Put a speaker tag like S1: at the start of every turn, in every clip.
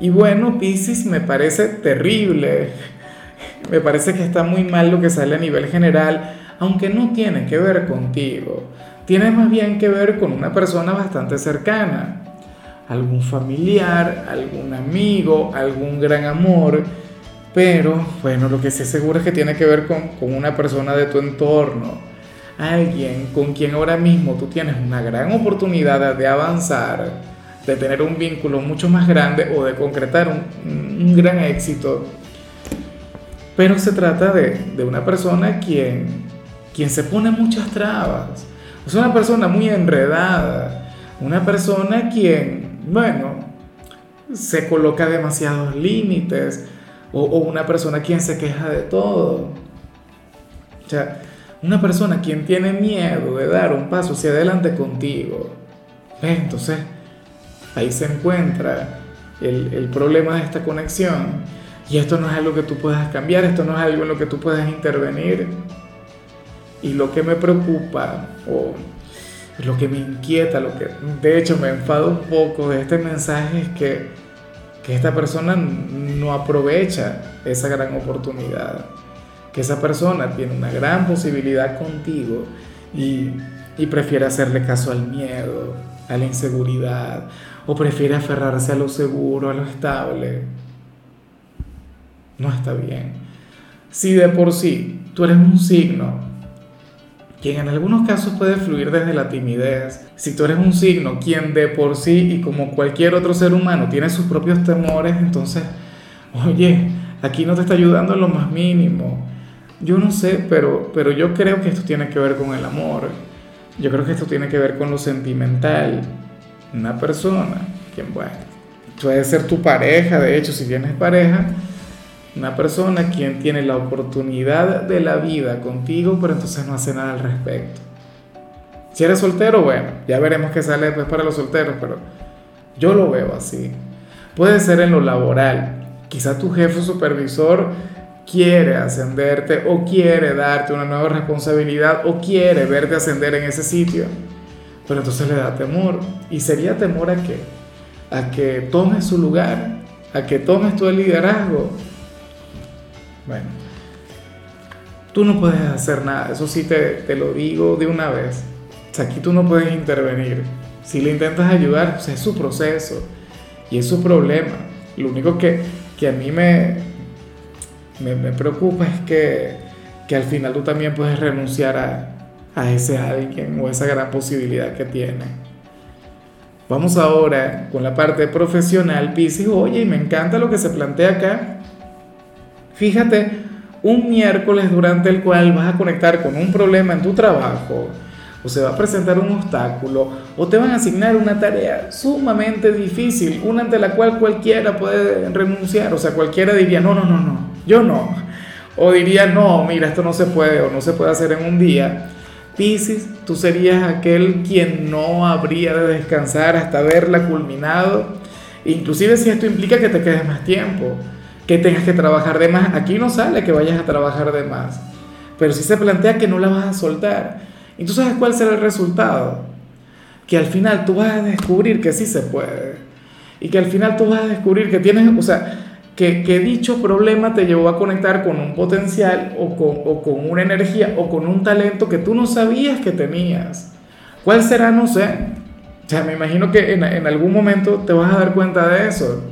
S1: Y bueno, Pisces me parece terrible. Me parece que está muy mal lo que sale a nivel general, aunque no tiene que ver contigo. Tiene más bien que ver con una persona bastante cercana. Algún familiar, algún amigo, algún gran amor. Pero bueno, lo que sí seguro es que tiene que ver con, con una persona de tu entorno. Alguien con quien ahora mismo tú tienes una gran oportunidad de avanzar de tener un vínculo mucho más grande o de concretar un, gran éxito. Pero se trata de, de, una persona quien, quien se pone muchas trabas. Es una persona muy enredada. Una persona quien, bueno, se coloca demasiados límites. O, o una persona quien se queja de todo. O sea, una persona quien tiene miedo de dar un paso hacia adelante contigo. Entonces, Ahí se encuentra el, problema de esta conexión. Y esto no es algo que tú puedas cambiar, esto no es algo en lo que tú puedas intervenir. Y lo que me preocupa, o lo que me inquieta, lo que de hecho me enfado un poco de este mensaje es que, que esta persona no aprovecha esa gran oportunidad. Que esa persona tiene una gran posibilidad contigo y, y prefiere hacerle caso al miedo, a la inseguridad, o prefiere aferrarse a lo seguro, a lo estable. No está bien. Si de por sí tú eres un signo quien en algunos casos puede fluir desde la timidez, si tú eres un signo quien de por sí y como cualquier otro ser humano tiene sus propios temores, entonces, oye, aquí no te está ayudando en lo más mínimo. Yo no sé, pero, pero yo creo que esto tiene que ver con el amor. Yo creo que esto tiene que ver con lo sentimental. Una persona, quien, bueno, puede ser tu pareja, de hecho, si tienes pareja, una persona quien tiene la oportunidad de la vida contigo, pero entonces no hace nada al respecto. Si eres soltero, bueno, ya veremos qué sale después para los solteros, pero yo lo veo así. Puede ser en lo laboral. Quizá tu jefe supervisor quiere ascenderte o quiere darte una nueva responsabilidad o quiere verte ascender en ese sitio, pero entonces le da temor. ¿Y sería temor a qué? A que tomes su lugar, a que tomes tu liderazgo. Bueno, tú no puedes hacer nada, eso sí te, te lo digo de una vez. aquí tú no puedes intervenir. Si le intentas ayudar, pues es su proceso y es su problema. Lo único que, que a mí me, me, me preocupa es que, que, al final tú también puedes renunciar a, a ese alguien o esa gran posibilidad que tiene. Vamos ahora con la parte profesional, Pisces. Oye, me encanta lo que se plantea acá. Fíjate, un miércoles durante el cual vas a conectar con un problema en tu trabajo, o se va a presentar un obstáculo, o te van a asignar una tarea sumamente difícil, una ante la cual cualquiera puede renunciar, o sea, cualquiera diría, no, no, no, no, yo no. O diría, no, mira, esto no se puede o no se puede hacer en un día. Tú serías aquel quien no habría de descansar hasta verla culminado. Inclusive si esto implica que te quedes más tiempo, que tengas que trabajar de más. Aquí no sale que vayas a trabajar de más. Pero si se plantea que no la vas a soltar. ¿Y tú sabes cuál será el resultado? Que al final tú vas a descubrir que sí se puede. Y que al final tú vas a descubrir que tienes, o sea, que, dicho problema te llevó a conectar con un potencial o con, o con, una energía o con un talento que tú no sabías que tenías. ¿Cuál será? No sé. O me imagino que en, en algún momento te vas a dar cuenta de eso.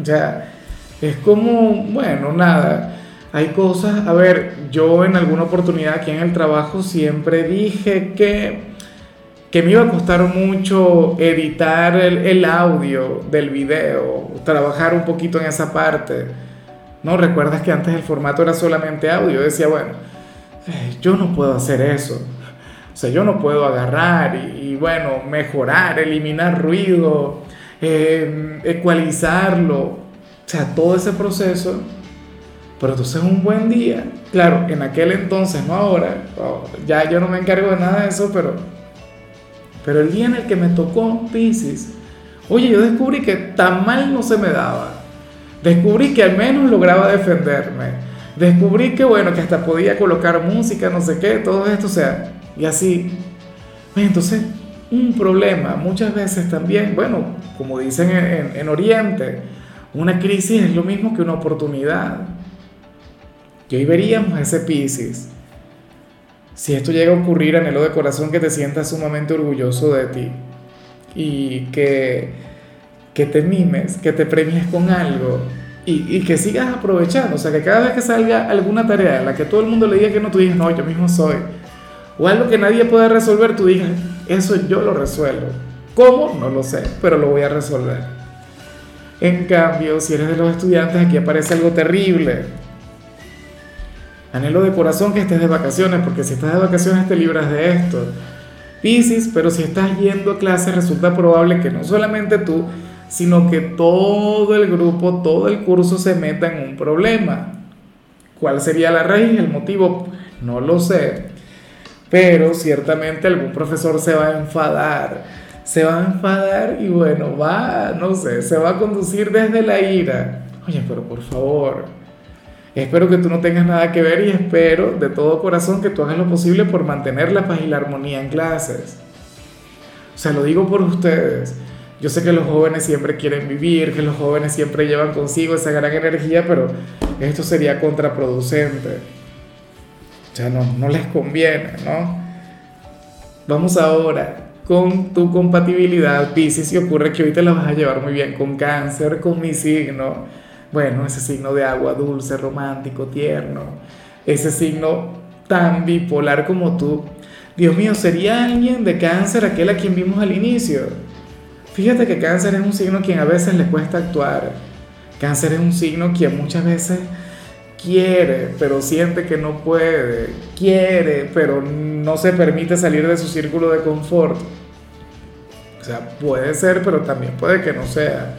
S1: O sea, es como, bueno, nada. Hay cosas, a ver, yo en alguna oportunidad aquí en el trabajo siempre dije que que me iba a costar mucho editar el, audio del video, trabajar un poquito en esa parte. ¿No? Recuerdas que antes el formato era solamente audio. Decía, bueno, eh, yo no puedo hacer eso. O sea, yo no puedo agarrar y, bueno, mejorar, eliminar ruido, eh, ecualizarlo. O sea, todo ese proceso, pero entonces un buen día, claro, en aquel entonces, no ahora, ya yo no me encargo de nada de eso, pero, pero el día en el que me tocó Pisces, oye, yo descubrí que tan mal no se me daba. Descubrí que al menos lograba defenderme. Descubrí que, bueno, que hasta podía colocar música, no sé qué, todo esto, o sea, y así. Entonces, un problema muchas veces también, bueno, como dicen en, en, Oriente, una crisis es lo mismo que una oportunidad. Y hoy veríamos ese Pisces. Si esto llega a ocurrir, anhelo de corazón que te sientas sumamente orgulloso de ti y que, que te mimes, que te premies con algo y, y, que sigas aprovechando. O sea, que cada vez que salga alguna tarea en la que todo el mundo le diga que no, tú digas, no, yo mismo soy. O algo que nadie pueda resolver, tú digas, eso yo lo resuelvo. ¿Cómo? No lo sé, pero lo voy a resolver. En cambio, si eres de los estudiantes, aquí aparece algo terrible. Anhelo de corazón que estés de vacaciones, porque si estás de vacaciones te libras de esto. Piscis, pero si estás yendo a clase, resulta probable que no solamente tú, sino que todo el grupo, todo el curso se meta en un problema. ¿Cuál sería la raíz, el motivo? No lo sé pero ciertamente algún profesor se va a enfadar, se va a enfadar y bueno, va, no sé, se va a conducir desde la ira. Oye, pero por favor, espero que tú no tengas nada que ver y espero de todo corazón que tú hagas lo posible por mantener la paz y la armonía en clases. O sea, lo digo por ustedes. Yo sé que los jóvenes siempre quieren vivir, que los jóvenes siempre llevan consigo esa gran energía, pero esto sería contraproducente. O sea, no, no les conviene, ¿no? Vamos ahora con tu compatibilidad, Pisces, y ocurre que hoy te la vas a llevar muy bien con cáncer, con mi signo. Bueno, ese signo de agua dulce, romántico, tierno. Ese signo tan bipolar como tú. Dios mío, ¿sería alguien de cáncer aquel a quien vimos al inicio? Fíjate que cáncer es un signo quien a veces le cuesta actuar. Cáncer es un signo quien muchas veces quiere, pero siente que no puede, quiere, pero no se permite salir de su círculo de confort. O sea, puede ser, pero también puede que no sea.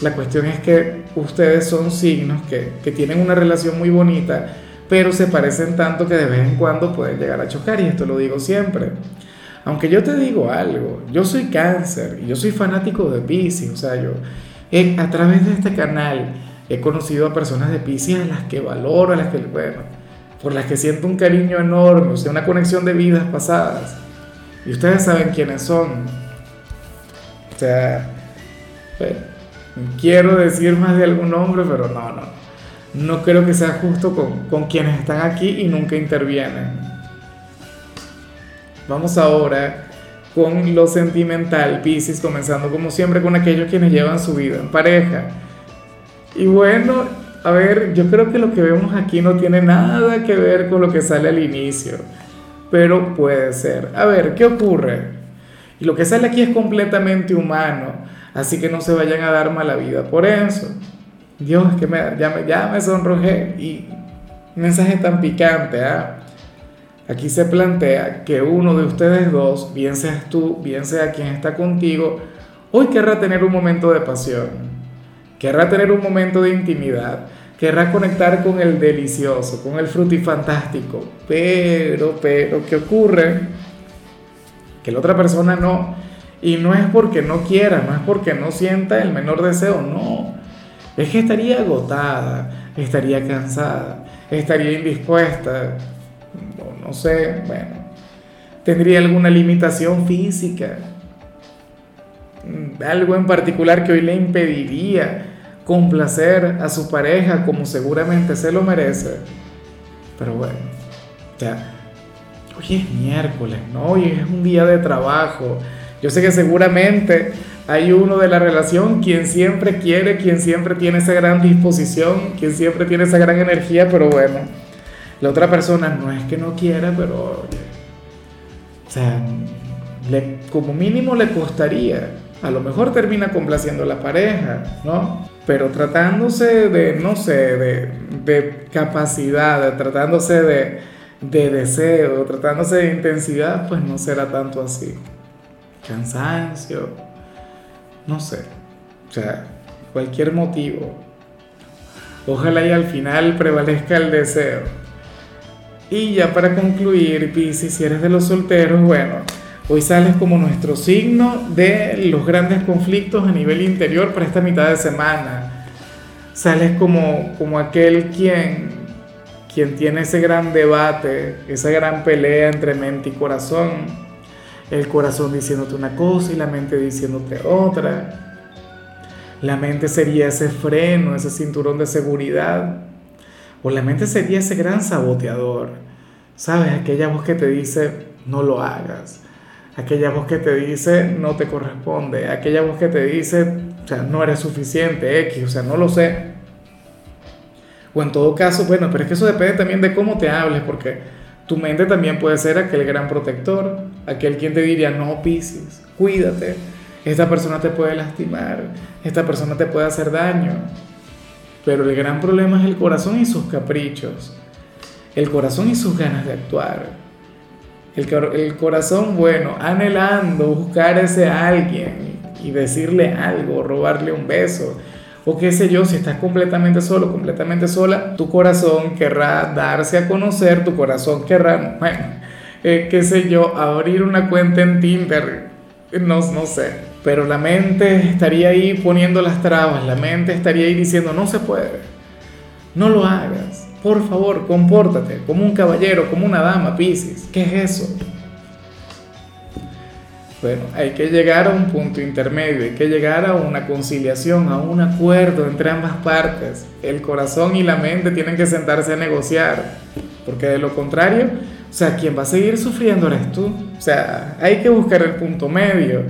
S1: La cuestión es que ustedes son signos que, que tienen una relación muy bonita, pero se parecen tanto que de vez en cuando pueden llegar a chocar, y esto lo digo siempre. Aunque yo te digo algo, yo soy cáncer y yo soy fanático de Pisces, o sea, yo a través de este canal He conocido a personas de Pisces a las que valoro, a las que, bueno, por las que siento un cariño enorme, o sea, una conexión de vidas pasadas. Y ustedes saben quiénes son. O sea, quiero decir más de algún nombre, pero no, no. No creo que sea justo con, con quienes están aquí y nunca intervienen. Vamos ahora con lo sentimental, Pisces, comenzando como siempre con aquellos quienes llevan su vida en pareja. Y bueno, a ver, yo creo que lo que vemos aquí no tiene nada que ver con lo que sale al inicio, pero puede ser. A ver, ¿qué ocurre? Y lo que sale aquí es completamente humano, así que no se vayan a dar mala vida por eso. Dios, que me, ya, me, ya sonrojé y mensaje tan picante, ¿ah? Aquí se plantea que uno de ustedes dos, bien seas tú, bien sea quien está contigo, hoy querrá tener un momento de pasión querrá tener un momento de intimidad, querrá conectar con el delicioso, con el frutifantástico, pero, pero, ¿qué ocurre? Que la otra persona no, y no es porque no quiera, no es porque no sienta el menor deseo, no, es que estaría agotada, estaría cansada, estaría indispuesta, no, sé, bueno, tendría alguna limitación física, algo en particular que hoy le impediría complacer a su pareja como seguramente se lo merece. Pero bueno, ya, hoy es miércoles, ¿no? Hoy es un día de trabajo. Yo sé que seguramente hay uno de la relación quien siempre quiere, quien siempre tiene esa gran disposición, quien siempre tiene esa gran energía, pero bueno, la otra persona no es que no quiera, pero, o sea, como mínimo le costaría. A lo mejor termina complaciendo a la pareja, ¿no? pero tratándose de, no sé, de, capacidad, tratándose de, de deseo, tratándose de intensidad, pues no será tanto así. Cansancio, no sé. O sea, cualquier motivo. Ojalá y al final prevalezca el deseo. Y ya para concluir, Piscis, si eres de los solteros, bueno, hoy sales como nuestro signo de los grandes conflictos a nivel interior para esta mitad de semana. Sales como, como aquel quien, quien tiene ese gran debate, esa gran pelea entre mente y corazón. El corazón diciéndote una cosa y la mente diciéndote otra la mente sería ese freno, ese cinturón de seguridad. O la mente sería ese gran saboteador. ¿Sabes? Aquella voz que te dice, no lo hagas. Aquella voz que te dice, no te corresponde. Aquella voz que te dice, o sea, no eres suficiente, X, o sea, no lo sé. O en todo caso, bueno, pero es que eso depende también de cómo te hables, porque tu mente también puede ser aquel gran protector, aquel quien te diría, no pises, cuídate esta persona te puede lastimar, esta persona te puede hacer daño. Pero el gran problema es el corazón y sus caprichos, el corazón y sus ganas de actuar. El, corazón, bueno, anhelando buscar ese alguien y decirle algo, robarle un beso, o qué sé yo, si estás completamente solo, completamente sola, tu corazón querrá darse a conocer, tu corazón querrá, bueno, eh, qué sé yo, abrir una cuenta en Tinder, no, no sé, pero la mente estaría ahí poniendo las trabas, la mente estaría ahí diciendo, no se puede, no lo hagas, por favor, compórtate como un caballero, como una dama, Piscis, ¿qué es eso? Bueno, hay que llegar a un punto intermedio, hay que llegar a una conciliación, a un acuerdo entre ambas partes. El corazón y la mente tienen que sentarse a negociar, porque de lo contrario, o sea, quien va a seguir sufriendo eres tú. O sea, hay que buscar el punto medio.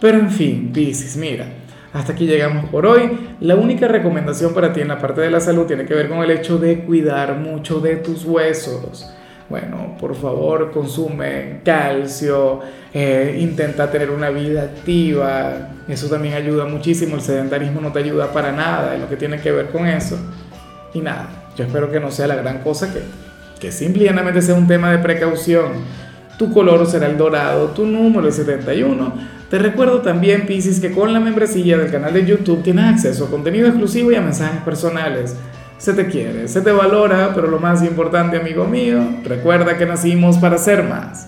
S1: Pero en fin, Pisces, mira, hasta aquí llegamos por hoy. La única recomendación para ti en la parte de la salud tiene que ver con el hecho de cuidar mucho de tus huesos. Bueno, por favor, consume calcio, eh, intenta tener una vida activa. Eso también ayuda muchísimo. El sedentarismo no te ayuda para nada en lo que tiene que ver con eso. Y nada, yo espero que no sea la gran cosa, que, que simplemente sea un tema de precaución. Tu color será el dorado, tu número es 71 te recuerdo también, Piscis, que con la membresía del canal de YouTube tienes acceso a contenido exclusivo y a mensajes personales. Se te quiere, se te valora, pero lo más importante, amigo mío, recuerda que nacimos para ser más.